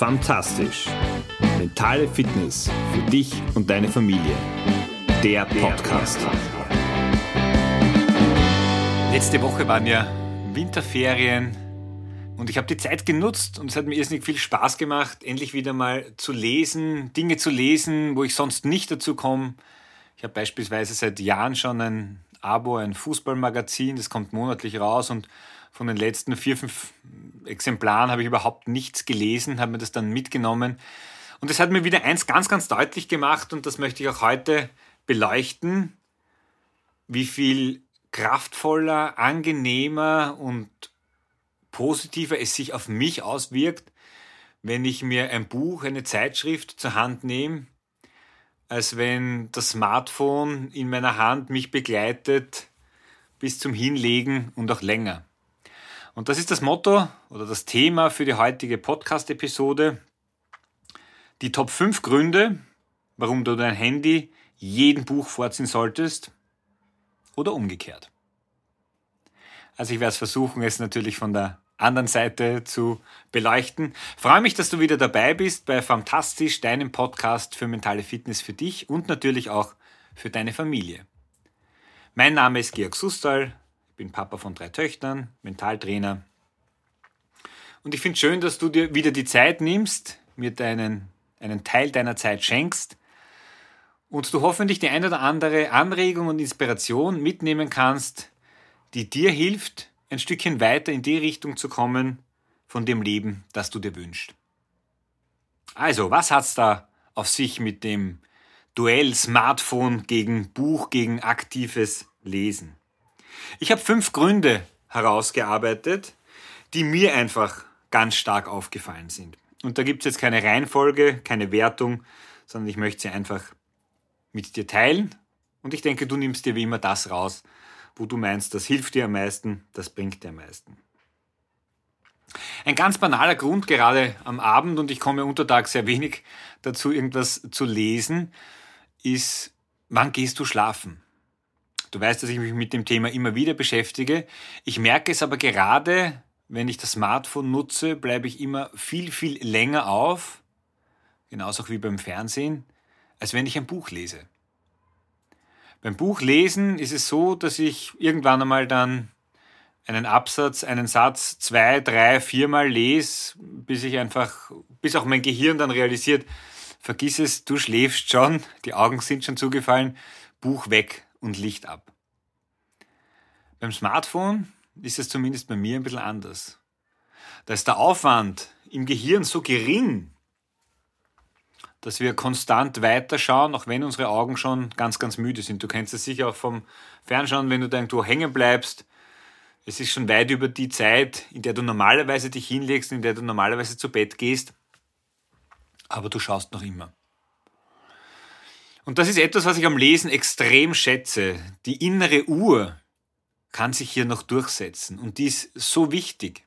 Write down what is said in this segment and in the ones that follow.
Fantastisch. Mentale Fitness für dich und deine Familie. Der Podcast. Letzte Woche waren ja Winterferien und ich habe die Zeit genutzt und es hat mir irrsinnig viel Spaß gemacht, endlich wieder mal zu lesen, Dinge zu lesen, wo ich sonst nicht dazu komme. Ich habe beispielsweise seit Jahren schon ein Abo, ein Fußballmagazin, das kommt monatlich raus und von den letzten vier, fünf Exemplaren habe ich überhaupt nichts gelesen, habe mir das dann mitgenommen. Und das hat mir wieder eins ganz, ganz deutlich gemacht und das möchte ich auch heute beleuchten, wie viel kraftvoller, angenehmer und positiver es sich auf mich auswirkt, wenn ich mir ein Buch, eine Zeitschrift zur Hand nehme, als wenn das Smartphone in meiner Hand mich begleitet bis zum Hinlegen und auch länger. Und das ist das Motto oder das Thema für die heutige Podcast-Episode. Die Top 5 Gründe, warum du dein Handy jeden Buch vorziehen solltest oder umgekehrt. Also ich werde es versuchen, es natürlich von der anderen Seite zu beleuchten. freue mich, dass du wieder dabei bist bei Fantastisch, deinem Podcast für mentale Fitness für dich und natürlich auch für deine Familie. Mein Name ist Georg Sustal, bin Papa von drei Töchtern, Mentaltrainer. Und ich finde es schön, dass du dir wieder die Zeit nimmst, mir deinen, einen Teil deiner Zeit schenkst und du hoffentlich die ein oder andere Anregung und Inspiration mitnehmen kannst, die dir hilft, ein Stückchen weiter in die Richtung zu kommen von dem Leben, das du dir wünschst. Also, was hat es da auf sich mit dem Duell Smartphone gegen Buch, gegen aktives Lesen? Ich habe fünf Gründe herausgearbeitet, die mir einfach ganz stark aufgefallen sind. Und da gibt es jetzt keine Reihenfolge, keine Wertung, sondern ich möchte sie einfach mit dir teilen. Und ich denke, du nimmst dir wie immer das raus, wo du meinst, das hilft dir am meisten, das bringt dir am meisten. Ein ganz banaler Grund, gerade am Abend, und ich komme untertags sehr wenig dazu, irgendwas zu lesen, ist, wann gehst du schlafen? Du weißt, dass ich mich mit dem Thema immer wieder beschäftige. Ich merke es aber gerade, wenn ich das Smartphone nutze, bleibe ich immer viel, viel länger auf, genauso wie beim Fernsehen, als wenn ich ein Buch lese. Beim Buchlesen ist es so, dass ich irgendwann einmal dann einen Absatz, einen Satz zwei, drei, viermal lese, bis ich einfach, bis auch mein Gehirn dann realisiert, vergiss es, du schläfst schon, die Augen sind schon zugefallen, Buch weg und Licht ab. Beim Smartphone ist es zumindest bei mir ein bisschen anders. Da ist der Aufwand im Gehirn so gering, dass wir konstant weiterschauen, auch wenn unsere Augen schon ganz, ganz müde sind. Du kennst es sicher auch vom Fernschauen, wenn du da irgendwo hängen bleibst. Es ist schon weit über die Zeit, in der du normalerweise dich hinlegst, in der du normalerweise zu Bett gehst. Aber du schaust noch immer. Und das ist etwas, was ich am Lesen extrem schätze. Die innere Uhr kann sich hier noch durchsetzen und die ist so wichtig.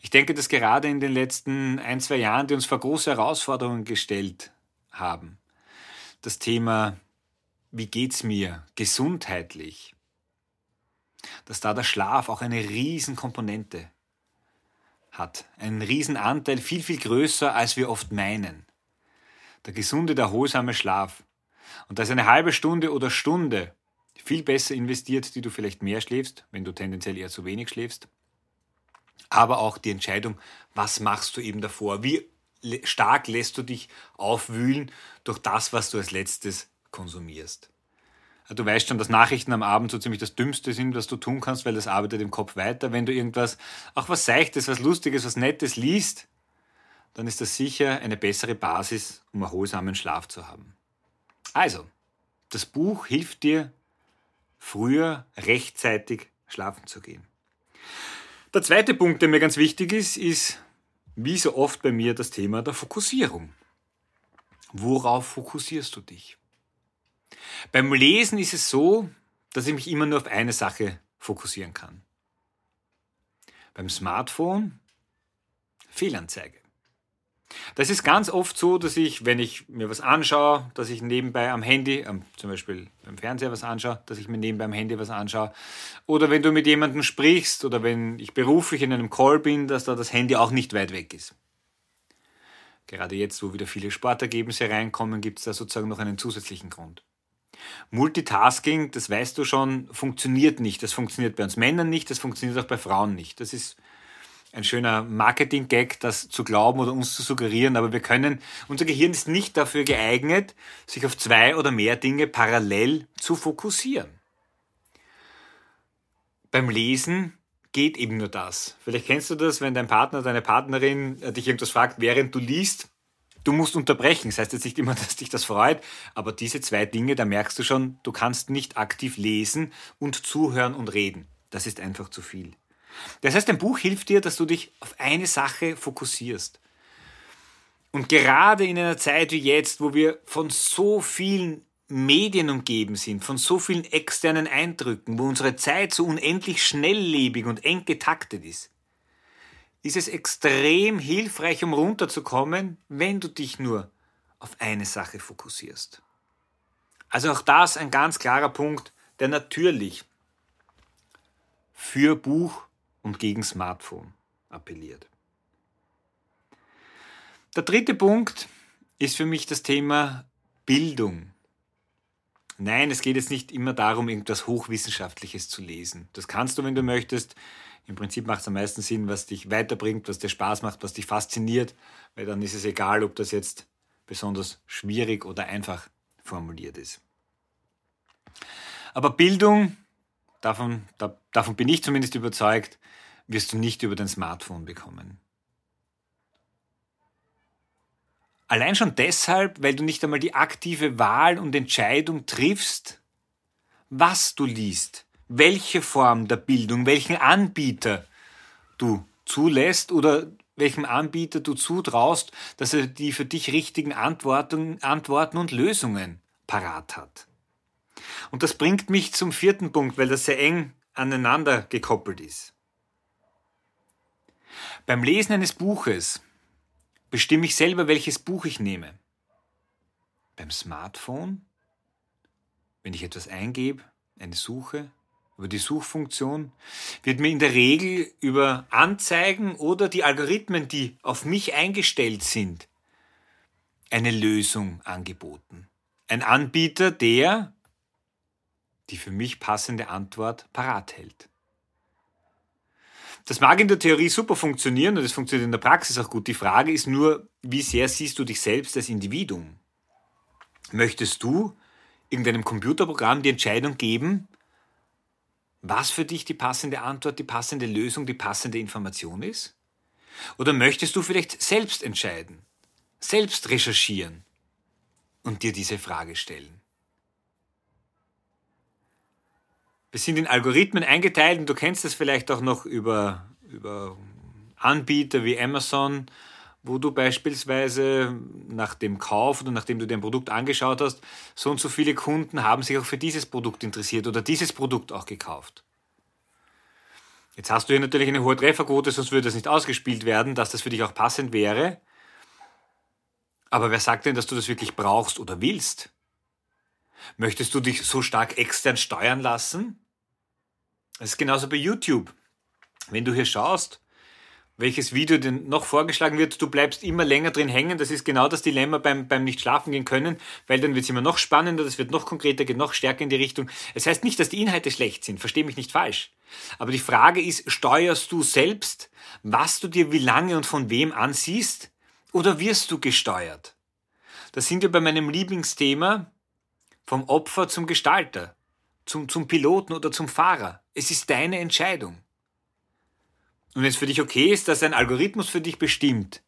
Ich denke, dass gerade in den letzten ein, zwei Jahren, die uns vor große Herausforderungen gestellt haben, das Thema, wie geht's mir gesundheitlich, dass da der Schlaf auch eine Riesenkomponente hat, einen Riesenanteil, viel, viel größer, als wir oft meinen. Der gesunde, der erholsame Schlaf. Und da ist eine halbe Stunde oder Stunde viel besser investiert, die du vielleicht mehr schläfst, wenn du tendenziell eher zu wenig schläfst. Aber auch die Entscheidung, was machst du eben davor? Wie stark lässt du dich aufwühlen durch das, was du als letztes konsumierst? Du weißt schon, dass Nachrichten am Abend so ziemlich das Dümmste sind, was du tun kannst, weil das arbeitet im Kopf weiter. Wenn du irgendwas, auch was Seichtes, was Lustiges, was Nettes liest, dann ist das sicher eine bessere Basis, um erholsamen Schlaf zu haben. Also, das Buch hilft dir, früher rechtzeitig schlafen zu gehen. Der zweite Punkt, der mir ganz wichtig ist, ist, wie so oft bei mir, das Thema der Fokussierung. Worauf fokussierst du dich? Beim Lesen ist es so, dass ich mich immer nur auf eine Sache fokussieren kann. Beim Smartphone Fehlanzeige. Das ist ganz oft so, dass ich, wenn ich mir was anschaue, dass ich nebenbei am Handy, ähm, zum Beispiel beim Fernseher was anschaue, dass ich mir nebenbei am Handy was anschaue. Oder wenn du mit jemandem sprichst oder wenn ich beruflich in einem Call bin, dass da das Handy auch nicht weit weg ist. Gerade jetzt, wo wieder viele Sportergebnisse reinkommen, gibt es da sozusagen noch einen zusätzlichen Grund. Multitasking, das weißt du schon, funktioniert nicht. Das funktioniert bei uns Männern nicht, das funktioniert auch bei Frauen nicht. Das ist ein schöner Marketing-Gag, das zu glauben oder uns zu suggerieren, aber wir können, unser Gehirn ist nicht dafür geeignet, sich auf zwei oder mehr Dinge parallel zu fokussieren. Beim Lesen geht eben nur das. Vielleicht kennst du das, wenn dein Partner, deine Partnerin äh, dich irgendwas fragt, während du liest, du musst unterbrechen. Das heißt jetzt nicht immer, dass dich das freut, aber diese zwei Dinge, da merkst du schon, du kannst nicht aktiv lesen und zuhören und reden. Das ist einfach zu viel. Das heißt, ein Buch hilft dir, dass du dich auf eine Sache fokussierst. Und gerade in einer Zeit wie jetzt, wo wir von so vielen Medien umgeben sind, von so vielen externen Eindrücken, wo unsere Zeit so unendlich schnelllebig und eng getaktet ist, ist es extrem hilfreich, um runterzukommen, wenn du dich nur auf eine Sache fokussierst. Also auch das ein ganz klarer Punkt, der natürlich für Buch und gegen Smartphone appelliert. Der dritte Punkt ist für mich das Thema Bildung. Nein, es geht jetzt nicht immer darum, irgendwas Hochwissenschaftliches zu lesen. Das kannst du, wenn du möchtest. Im Prinzip macht es am meisten Sinn, was dich weiterbringt, was dir Spaß macht, was dich fasziniert, weil dann ist es egal, ob das jetzt besonders schwierig oder einfach formuliert ist. Aber Bildung, davon, da, davon bin ich zumindest überzeugt, wirst du nicht über dein Smartphone bekommen. Allein schon deshalb, weil du nicht einmal die aktive Wahl und Entscheidung triffst, was du liest, welche Form der Bildung, welchen Anbieter du zulässt oder welchem Anbieter du zutraust, dass er die für dich richtigen Antworten, Antworten und Lösungen parat hat. Und das bringt mich zum vierten Punkt, weil das sehr eng aneinander gekoppelt ist. Beim Lesen eines Buches bestimme ich selber, welches Buch ich nehme. Beim Smartphone, wenn ich etwas eingebe, eine Suche, über die Suchfunktion, wird mir in der Regel über Anzeigen oder die Algorithmen, die auf mich eingestellt sind, eine Lösung angeboten. Ein Anbieter, der die für mich passende Antwort parat hält. Das mag in der Theorie super funktionieren und es funktioniert in der Praxis auch gut. Die Frage ist nur, wie sehr siehst du dich selbst als Individuum? Möchtest du irgendeinem Computerprogramm die Entscheidung geben, was für dich die passende Antwort, die passende Lösung, die passende Information ist? Oder möchtest du vielleicht selbst entscheiden, selbst recherchieren und dir diese Frage stellen? Wir sind in Algorithmen eingeteilt und du kennst das vielleicht auch noch über, über Anbieter wie Amazon, wo du beispielsweise nach dem Kauf oder nachdem du dein Produkt angeschaut hast, so und so viele Kunden haben sich auch für dieses Produkt interessiert oder dieses Produkt auch gekauft. Jetzt hast du hier natürlich eine hohe Trefferquote, sonst würde das nicht ausgespielt werden, dass das für dich auch passend wäre. Aber wer sagt denn, dass du das wirklich brauchst oder willst? Möchtest du dich so stark extern steuern lassen? Es ist genauso bei YouTube. Wenn du hier schaust, welches Video denn noch vorgeschlagen wird, du bleibst immer länger drin hängen. Das ist genau das Dilemma beim, beim nicht schlafen gehen können, weil dann wird es immer noch spannender, das wird noch konkreter, geht noch stärker in die Richtung. Es heißt nicht, dass die Inhalte schlecht sind, versteh mich nicht falsch. Aber die Frage ist, steuerst du selbst, was du dir wie lange und von wem ansiehst, oder wirst du gesteuert? Das sind wir bei meinem Lieblingsthema vom Opfer zum Gestalter zum, zum Piloten oder zum Fahrer. Es ist deine Entscheidung. Und wenn es für dich okay ist, dass ein Algorithmus für dich bestimmt,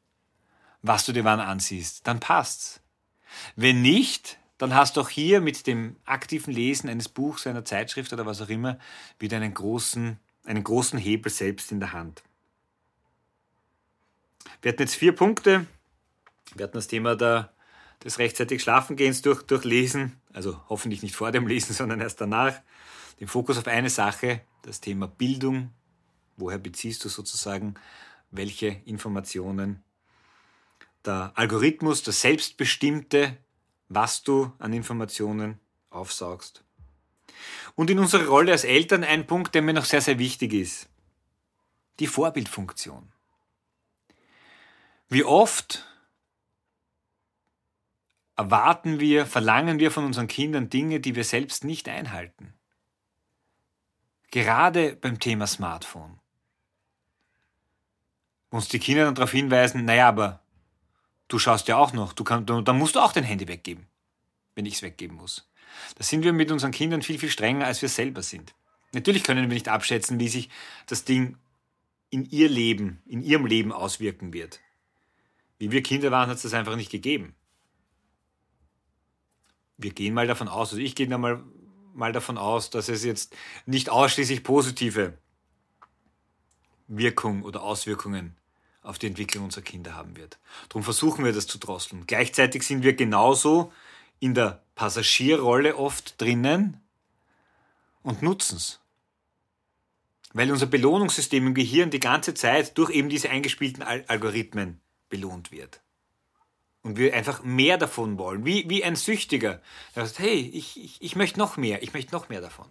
was du dir wann ansiehst, dann passt's. Wenn nicht, dann hast du auch hier mit dem aktiven Lesen eines Buchs, einer Zeitschrift oder was auch immer wieder einen großen, einen großen Hebel selbst in der Hand. Wir hatten jetzt vier Punkte. Wir hatten das Thema der des rechtzeitig Schlafengehens durch, durchlesen, also hoffentlich nicht vor dem Lesen, sondern erst danach, den Fokus auf eine Sache, das Thema Bildung. Woher beziehst du sozusagen welche Informationen? Der Algorithmus, das Selbstbestimmte, was du an Informationen aufsaugst. Und in unserer Rolle als Eltern ein Punkt, der mir noch sehr, sehr wichtig ist. Die Vorbildfunktion. Wie oft erwarten wir, verlangen wir von unseren Kindern Dinge, die wir selbst nicht einhalten. Gerade beim Thema Smartphone. Uns die Kinder dann darauf hinweisen, naja, aber du schaust ja auch noch, du kann, dann musst du auch dein Handy weggeben, wenn ich es weggeben muss. Da sind wir mit unseren Kindern viel, viel strenger, als wir selber sind. Natürlich können wir nicht abschätzen, wie sich das Ding in ihr Leben, in ihrem Leben auswirken wird. Wie wir Kinder waren, hat es das einfach nicht gegeben. Wir gehen mal davon aus, also ich gehe da mal, mal davon aus, dass es jetzt nicht ausschließlich positive Wirkung oder Auswirkungen auf die Entwicklung unserer Kinder haben wird. Darum versuchen wir das zu drosseln. Gleichzeitig sind wir genauso in der Passagierrolle oft drinnen und nutzen es. Weil unser Belohnungssystem im Gehirn die ganze Zeit durch eben diese eingespielten Algorithmen belohnt wird. Und wir einfach mehr davon wollen, wie, wie ein Süchtiger. Der sagt, hey, ich, ich, ich möchte noch mehr, ich möchte noch mehr davon.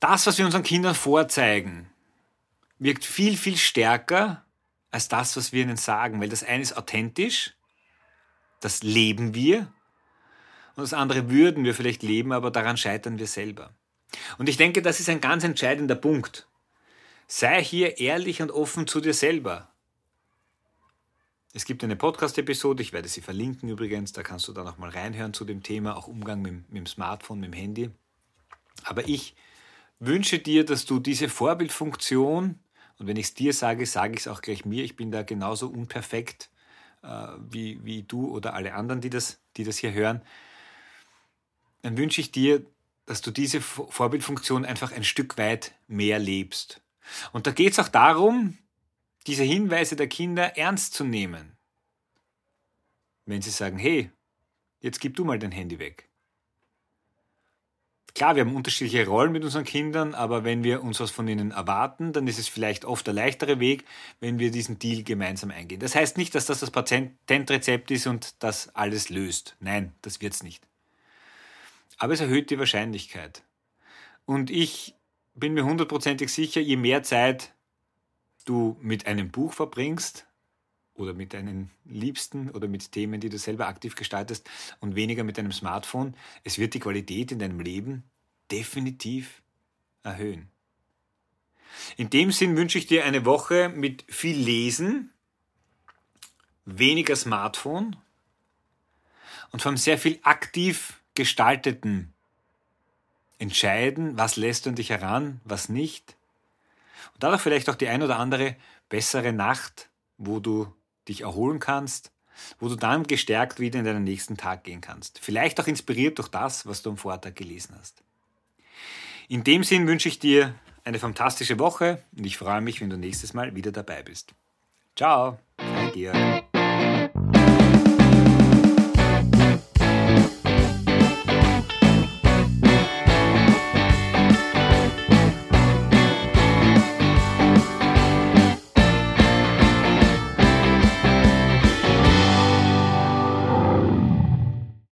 Das, was wir unseren Kindern vorzeigen, wirkt viel, viel stärker als das, was wir ihnen sagen, weil das eine ist authentisch, das leben wir, und das andere würden wir vielleicht leben, aber daran scheitern wir selber. Und ich denke, das ist ein ganz entscheidender Punkt. Sei hier ehrlich und offen zu dir selber. Es gibt eine Podcast-Episode, ich werde sie verlinken übrigens, da kannst du dann auch mal reinhören zu dem Thema, auch Umgang mit, mit dem Smartphone, mit dem Handy. Aber ich wünsche dir, dass du diese Vorbildfunktion, und wenn ich es dir sage, sage ich es auch gleich mir, ich bin da genauso unperfekt äh, wie, wie du oder alle anderen, die das, die das hier hören, dann wünsche ich dir, dass du diese Vorbildfunktion einfach ein Stück weit mehr lebst. Und da geht es auch darum, diese Hinweise der Kinder ernst zu nehmen. Wenn sie sagen, hey, jetzt gib du mal dein Handy weg. Klar, wir haben unterschiedliche Rollen mit unseren Kindern, aber wenn wir uns was von ihnen erwarten, dann ist es vielleicht oft der leichtere Weg, wenn wir diesen Deal gemeinsam eingehen. Das heißt nicht, dass das das Patentrezept ist und das alles löst. Nein, das wird es nicht. Aber es erhöht die Wahrscheinlichkeit. Und ich bin mir hundertprozentig sicher, je mehr Zeit du mit einem Buch verbringst oder mit deinen Liebsten oder mit Themen, die du selber aktiv gestaltest und weniger mit deinem Smartphone, es wird die Qualität in deinem Leben definitiv erhöhen. In dem Sinn wünsche ich dir eine Woche mit viel Lesen, weniger Smartphone und allem sehr viel aktiv gestalteten Entscheiden, was lässt du an dich heran, was nicht und dadurch vielleicht auch die ein oder andere bessere Nacht, wo du dich erholen kannst, wo du dann gestärkt wieder in deinen nächsten Tag gehen kannst. Vielleicht auch inspiriert durch das, was du am Vortag gelesen hast. In dem Sinn wünsche ich dir eine fantastische Woche und ich freue mich, wenn du nächstes Mal wieder dabei bist. Ciao, dein Georg.